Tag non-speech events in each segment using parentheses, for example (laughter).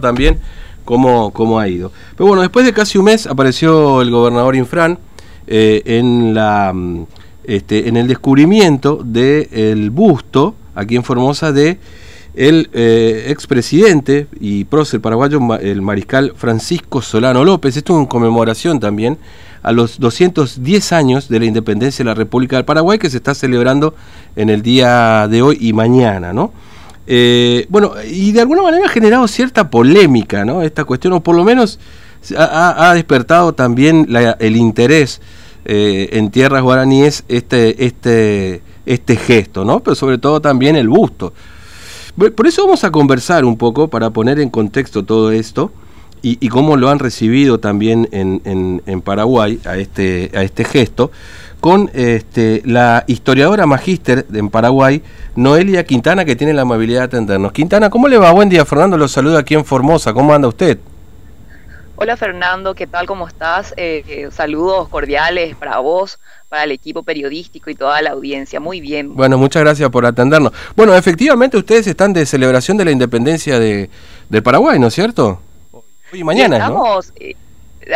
también cómo, cómo, ha ido. Pero bueno, después de casi un mes apareció el gobernador Infran eh, en, la, mm, este, en el descubrimiento del busto aquí en Formosa de el eh, expresidente y prócer paraguayo, el mariscal Francisco Solano López. Esto es en conmemoración también a los 210 años de la independencia de la República del Paraguay que se está celebrando en el día de hoy y mañana, ¿no? Eh, bueno, y de alguna manera ha generado cierta polémica, ¿no? Esta cuestión, o por lo menos ha, despertado también el interés eh, en tierras guaraníes este, este, este gesto, ¿no? Pero sobre todo también el busto. Por eso vamos a conversar un poco para poner en contexto todo esto y, cómo lo han recibido también en, en, Paraguay a este, a este gesto con este, la historiadora magíster en Paraguay, Noelia Quintana, que tiene la amabilidad de atendernos. Quintana, ¿cómo le va? Buen día, Fernando, los saluda aquí en Formosa. ¿Cómo anda usted? Hola Fernando, ¿qué tal? ¿Cómo estás? Eh, eh, saludos cordiales para vos, para el equipo periodístico y toda la audiencia. Muy bien. Bueno, muchas gracias por atendernos. Bueno, efectivamente ustedes están de celebración de la independencia de, del Paraguay, ¿no es cierto? Hoy y mañana, estamos, ¿no? Eh,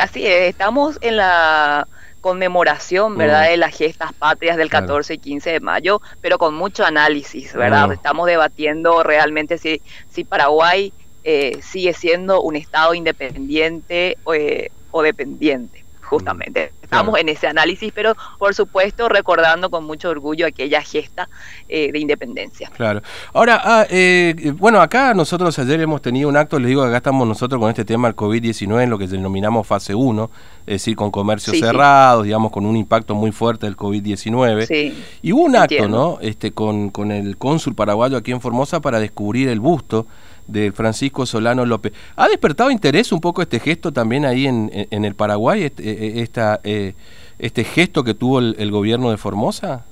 así es, estamos en la conmemoración, ¿verdad?, mm. de las gestas patrias del 14 y 15 de mayo, pero con mucho análisis, ¿verdad? Estamos debatiendo realmente si, si Paraguay eh, sigue siendo un Estado independiente eh, o dependiente, justamente. Estamos en ese análisis, pero por supuesto recordando con mucho orgullo aquella gesta eh, de independencia. Claro. Ahora, ah, eh, bueno, acá nosotros ayer hemos tenido un acto, les digo, acá estamos nosotros con este tema del COVID-19 en lo que denominamos fase 1, es decir, con comercios cerrados, digamos, con un impacto muy fuerte del COVID-19. Sí, y hubo un acto, ¿no? Este, con, con el cónsul paraguayo aquí en Formosa para descubrir el busto de Francisco Solano López. ¿Ha despertado interés un poco este gesto también ahí en, en el Paraguay, este, e, e, esta, eh, este gesto que tuvo el, gobierno de Formosa?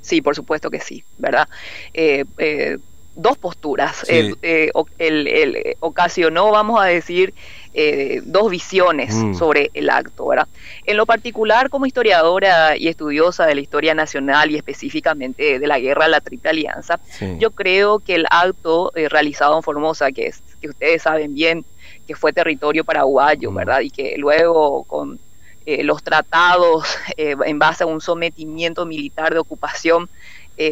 Sí, por supuesto que sí, ¿verdad? Eh, eh, dos posturas. el, ocasionó, vamos a decir, eh, dos visiones mm. sobre el acto, ¿verdad? En lo particular, como historiadora y estudiosa de la historia nacional y específicamente de la guerra de la Triple Alianza, yo creo que el acto eh, realizado en Formosa, que, es, que ustedes saben bien que fue territorio paraguayo, mm. ¿verdad? Y que luego con eh, los tratados en base a un sometimiento militar de ocupación,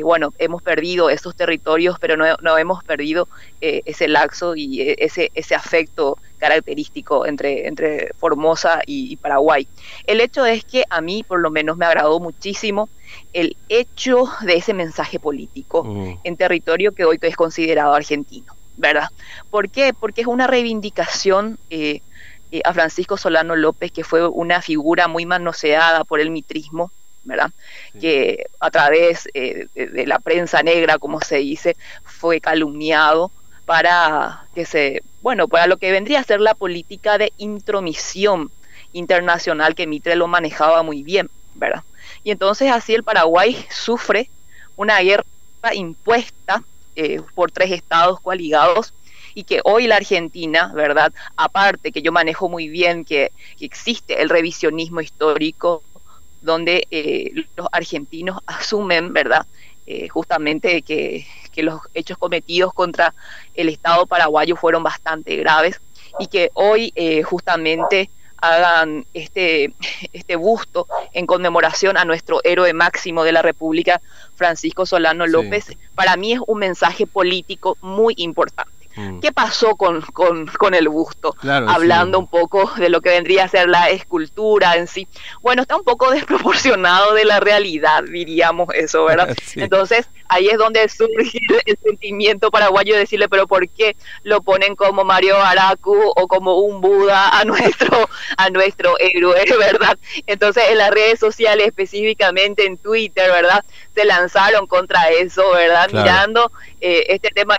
bueno, hemos perdido esos territorios, pero no, hemos perdido ese laxo y ese, ese afecto característico entre, entre Formosa y, Paraguay. El hecho es que a mí por lo menos me agradó muchísimo el hecho de ese mensaje político mm. en territorio que hoy es considerado argentino, ¿verdad? ¿Por qué? Porque es una reivindicación eh, eh, a Francisco Solano López, que fue una figura muy manoseada por el mitrismo, ¿verdad? Que a través eh, de la prensa negra, como se dice, fue calumniado para que se, bueno, para lo que vendría a ser la política de intromisión internacional que Mitre lo manejaba muy bien, ¿verdad? Y entonces así el Paraguay sufre una guerra impuesta eh, por tres estados coaligados y que hoy la Argentina, ¿verdad? Aparte que yo manejo muy bien que, existe el revisionismo histórico donde eh, los argentinos asumen, ¿verdad? Eh, justamente que, que los hechos cometidos contra el Estado paraguayo fueron bastante graves y que hoy eh, justamente hagan este, este busto en conmemoración a nuestro héroe máximo de la República, Francisco Solano López, para mí es un mensaje político muy importante. Mm. ¿Qué pasó con, con, el busto? Hablando un poco de lo que vendría a ser la escultura en sí. Bueno, está un poco (laughs) desproporcionado de la realidad, diríamos eso, ¿verdad? (laughs) Entonces, ahí es donde surge (laughs) el sentimiento paraguayo de decirle, pero ¿por qué lo ponen como Mario Aracu o como un Buda a nuestro, a nuestro héroe, ¿verdad? Entonces, en las redes sociales, específicamente en Twitter, ¿verdad? Se lanzaron contra eso, ¿verdad? Mirando eh, este tema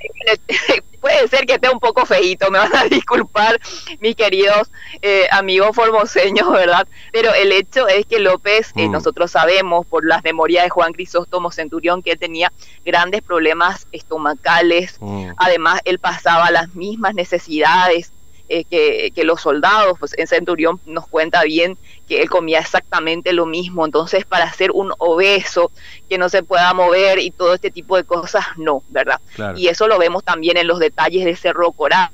puede ser que esté un poco feito, me van a (laughs) disculpar mis queridos eh, amigos formoseños, ¿verdad? Pero el hecho es que López, eh, mm. nosotros sabemos por las memorias de Juan Crisóstomo Centurión que él tenía grandes problemas estomacales, mm. además él pasaba las mismas necesidades eh, que, los soldados, pues en Centurión nos cuenta bien que él comía exactamente lo mismo, entonces para ser un obeso que no se pueda mover y todo este tipo de cosas, no, ¿verdad? Y eso lo vemos también en los detalles de Cerro Corá,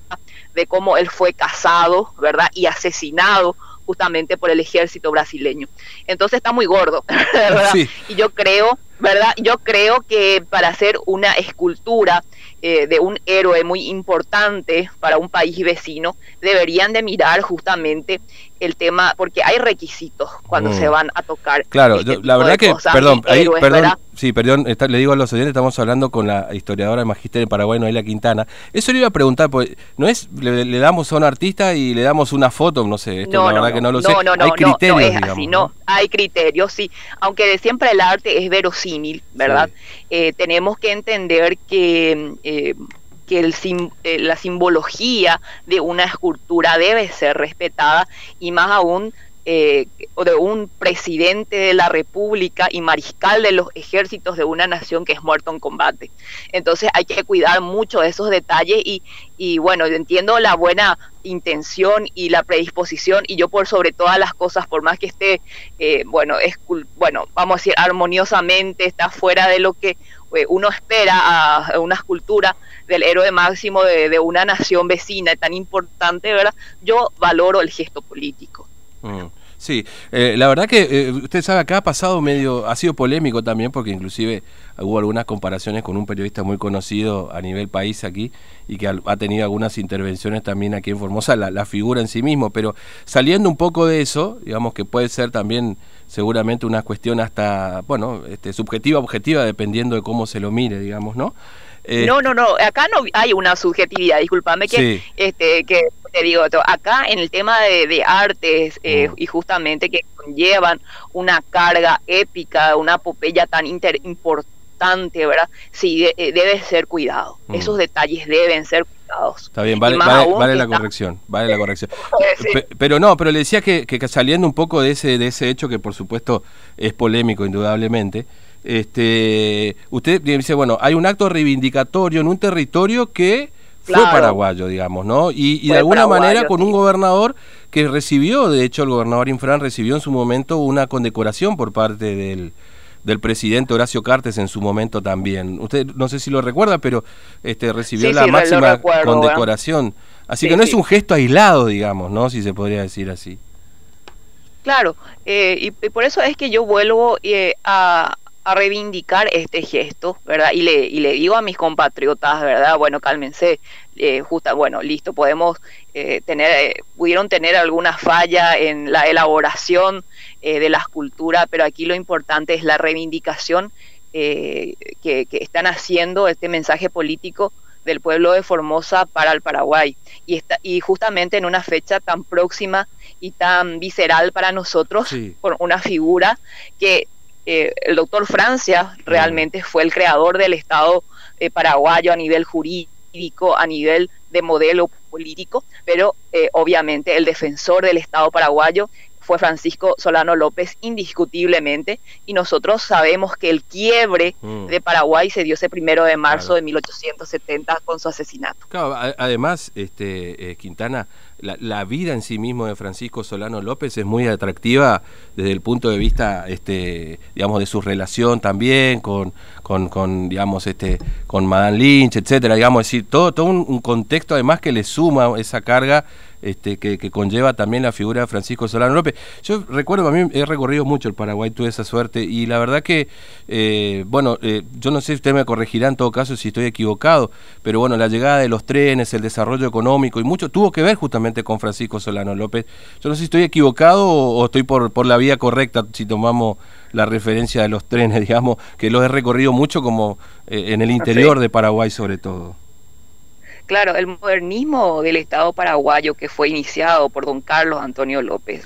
de cómo él fue casado, ¿verdad? Y asesinado justamente por el ejército brasileño. Entonces está muy gordo, (laughs) ¿verdad? Y yo creo, ¿verdad? Yo creo que para hacer una escultura eh, de un héroe muy importante para un país vecino, deberían de mirar justamente el tema, porque hay requisitos cuando se mm. van a tocar. Claro, este la verdad que, perdón, ahí, perdón, sí, perdón, le digo a los oyentes, estamos hablando con la historiadora de Magister en Paraguay, Noelia Quintana. Eso le iba a preguntar, pues, ¿no es, le, damos a un artista y le damos una foto? No sé, esto no, la verdad que no lo sé. hay criterios, no, es así, no, hay criterios, sí. Aunque siempre el arte es verosímil, ¿verdad? Eh, tenemos que entender que... Eh, que el, eh, la simbología de una escultura debe ser respetada y más aún eh, de un presidente de la República y mariscal de los ejércitos de una nación que es muerto en combate. Entonces hay que cuidar mucho de esos detalles y, y bueno, entiendo la buena intención y la predisposición y yo por sobre todas las cosas, por más que esté, eh, bueno, es, bueno, vamos a decir, armoniosamente, está fuera de lo que eh, uno espera a una escultura del héroe máximo de, una nación vecina tan importante, ¿verdad? Yo valoro el gesto político. Mm. Sí, eh, la verdad que eh, usted sabe, acá ha pasado medio, ha sido polémico también porque inclusive hubo algunas comparaciones con un periodista muy conocido a nivel país aquí y que ha tenido algunas intervenciones también aquí en Formosa, la, la figura en sí mismo, pero saliendo un poco de eso, digamos que puede ser también seguramente una cuestión hasta, bueno, este, subjetiva, objetiva, dependiendo de cómo se lo mire, digamos, ¿no? Eh, no, no, no, acá no hay una subjetividad, discúlpame que, este, que te digo, acá en el tema de, artes eh, mm. y justamente que conllevan una carga épica, una epopeya tan importante, ¿verdad? Sí, eh, debe ser cuidado, mm. esos detalles deben ser cuidados. Está bien, vale, vale, la corrección, vale la corrección. (laughs) Pero no, pero le decía que, que, saliendo un poco de ese, de ese hecho que por supuesto es polémico indudablemente, este, usted dice, bueno, hay un acto reivindicatorio en un territorio que fue paraguayo, digamos, ¿no? Y, de alguna manera con un gobernador que recibió, de hecho el gobernador Infran recibió en su momento una condecoración por parte del, del presidente Horacio Cartes en su momento también. Usted no sé si lo recuerda, pero este recibió la máxima condecoración. Así que no es un gesto aislado, digamos, ¿no? Si se podría decir así. Claro, eh, y, por eso es que yo vuelvo eh, a, a reivindicar este gesto, ¿verdad? Y le, y le digo a mis compatriotas, ¿verdad? Bueno, cálmense, eh, justa, bueno, listo, podemos eh, tener, eh, pudieron tener alguna falla en la elaboración de la escultura, pero aquí lo importante es la reivindicación que, que, están haciendo este mensaje político del pueblo de Formosa para el Paraguay. Y, está, y justamente en una fecha tan próxima y tan visceral para nosotros, por una figura que eh, el doctor Francia realmente fue el creador del Estado eh, paraguayo a nivel jurídico, a nivel de modelo político, pero eh, obviamente el defensor del Estado paraguayo fue Francisco Solano López indiscutiblemente y nosotros sabemos que el quiebre mm. de Paraguay se dio ese primero de marzo de 1870 con su asesinato. Claro, además, este, Quintana, la, vida en sí mismo de Francisco Solano López es muy atractiva desde el punto de vista, este, digamos, de su relación también con, con, digamos, este, con Madame Lynch, etcétera, digamos, decir, todo, todo un, contexto además que le suma esa carga este, que, conlleva también la figura de Francisco Solano López. Yo recuerdo, a mí he recorrido mucho el Paraguay, tuve esa suerte, y la verdad que, eh, bueno, eh, yo no sé si usted me corregirá en todo caso si estoy equivocado, pero bueno, la llegada de los trenes, el desarrollo económico y mucho tuvo que ver justamente con Francisco Solano López. Yo no sé si estoy equivocado o, estoy por, por la vía correcta, si tomamos la referencia de los trenes, (laughs) digamos, que los he recorrido mucho como eh, en el interior de Paraguay sobre todo. Claro, el modernismo del Estado paraguayo que fue iniciado por don Carlos Antonio López,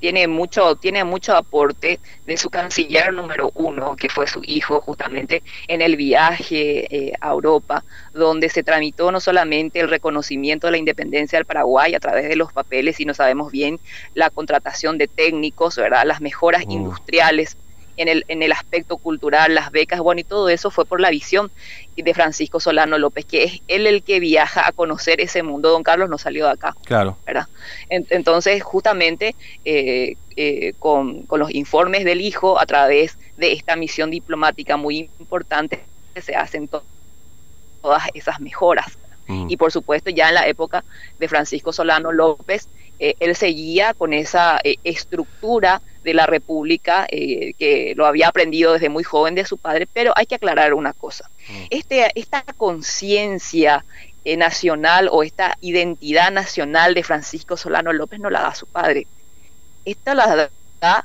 Tiene mucho, tiene mucho aporte de su canciller número uno, que fue su hijo, justamente en el viaje eh, a Europa, donde se tramitó no solamente el reconocimiento de la independencia del Paraguay a través de los papeles, sino sabemos bien la contratación de técnicos, ¿verdad? Las mejoras industriales en el, en el aspecto cultural, las becas, bueno, y todo eso fue por la visión de Francisco Solano López, que es él el que viaja a conocer ese mundo. Don Carlos no salió de acá. Claro. ¿verdad? entonces, justamente eh, eh, con, con los informes del hijo, a través de esta misión diplomática muy importante, se hacen todas esas mejoras. Mm. Y por supuesto, ya en la época de Francisco Solano López, eh, él seguía con esa eh, estructura de la República que lo había aprendido desde muy joven de su padre, pero hay que aclarar una cosa. Mm. Este, esta conciencia nacional o esta identidad nacional de Francisco Solano López no la da su padre. Esta la da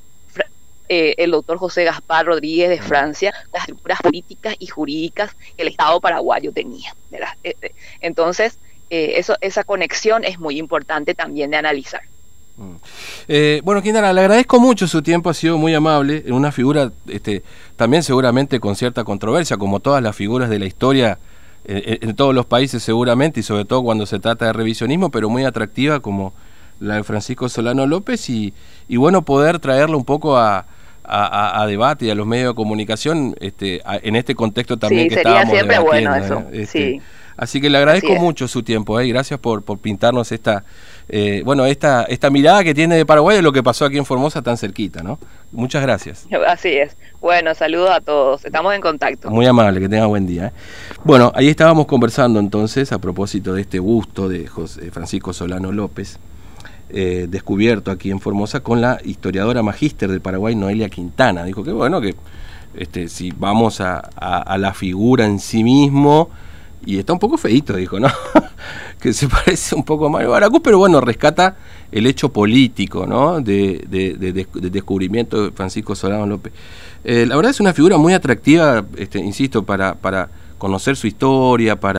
eh, el doctor José Gaspar Rodríguez de Francia, las estructuras políticas y jurídicas que el Estado paraguayo tenía. Eh, eh, eso, esa conexión es muy importante también de analizar. Mm. bueno, Quintana, le agradezco mucho su tiempo, ha sido muy amable, una figura este, también seguramente con cierta controversia, como todas las figuras de la historia en, todos los países seguramente, y sobre todo cuando se trata de revisionismo, pero muy atractiva como la de Francisco Solano López, y, y bueno, poder traerlo un poco a, a, debate y a los medios de comunicación este, en este contexto también que estábamos siempre bueno eso. Este, así que le agradezco mucho su tiempo ¿eh? y gracias por, por pintarnos esta, eh, bueno, esta, esta mirada que tiene de Paraguay de lo que pasó aquí en Formosa tan cerquita, ¿no? Muchas gracias. Así es. Bueno, saludos a todos. Estamos en contacto. Muy amable, que tenga buen día. ¿eh? Bueno, ahí estábamos conversando entonces a propósito de este busto de José Francisco Solano López. Eh, descubierto aquí en Formosa con la historiadora magíster del Paraguay, Noelia Quintana. Dijo que bueno, que este, si vamos a, la figura en sí mismo, y está un poco feito, dijo, ¿no? (laughs) que se (laughs) parece un poco a Mario Baracus, pero bueno, rescata el hecho político, ¿no? De, de, descubrimiento de Francisco Solano López. Eh, la verdad es una figura muy atractiva, este, insisto, para, para conocer su historia, para